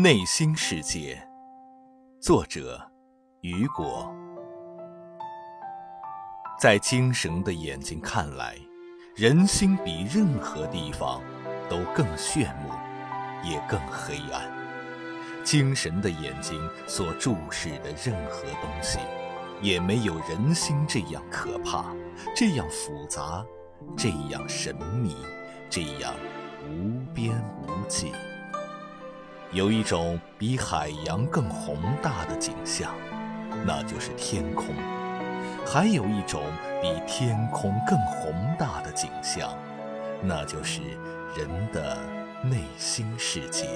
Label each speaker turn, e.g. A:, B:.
A: 内心世界，作者雨果。在精神的眼睛看来，人心比任何地方都更炫目，也更黑暗。精神的眼睛所注视的任何东西，也没有人心这样可怕，这样复杂，这样神秘，这样无边无际。有一种比海洋更宏大的景象，那就是天空；还有一种比天空更宏大的景象，那就是人的内心世界。